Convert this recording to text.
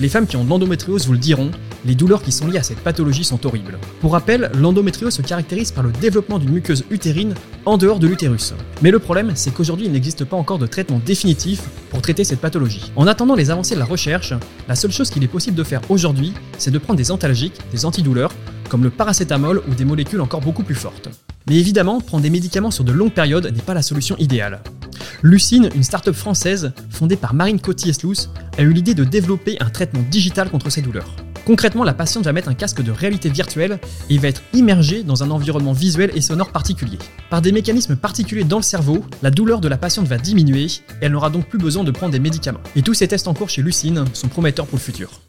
Les femmes qui ont de l'endométriose vous le diront, les douleurs qui sont liées à cette pathologie sont horribles. Pour rappel, l'endométriose se caractérise par le développement d'une muqueuse utérine en dehors de l'utérus. Mais le problème, c'est qu'aujourd'hui, il n'existe pas encore de traitement définitif pour traiter cette pathologie. En attendant les avancées de la recherche, la seule chose qu'il est possible de faire aujourd'hui, c'est de prendre des antalgiques, des antidouleurs, comme le paracétamol ou des molécules encore beaucoup plus fortes. Mais évidemment, prendre des médicaments sur de longues périodes n'est pas la solution idéale. Lucine, une start-up française fondée par Marine Coty-Eslous, a eu l'idée de développer un traitement digital contre ces douleurs. Concrètement, la patiente va mettre un casque de réalité virtuelle et va être immergée dans un environnement visuel et sonore particulier. Par des mécanismes particuliers dans le cerveau, la douleur de la patiente va diminuer et elle n'aura donc plus besoin de prendre des médicaments. Et tous ces tests en cours chez Lucine sont prometteurs pour le futur.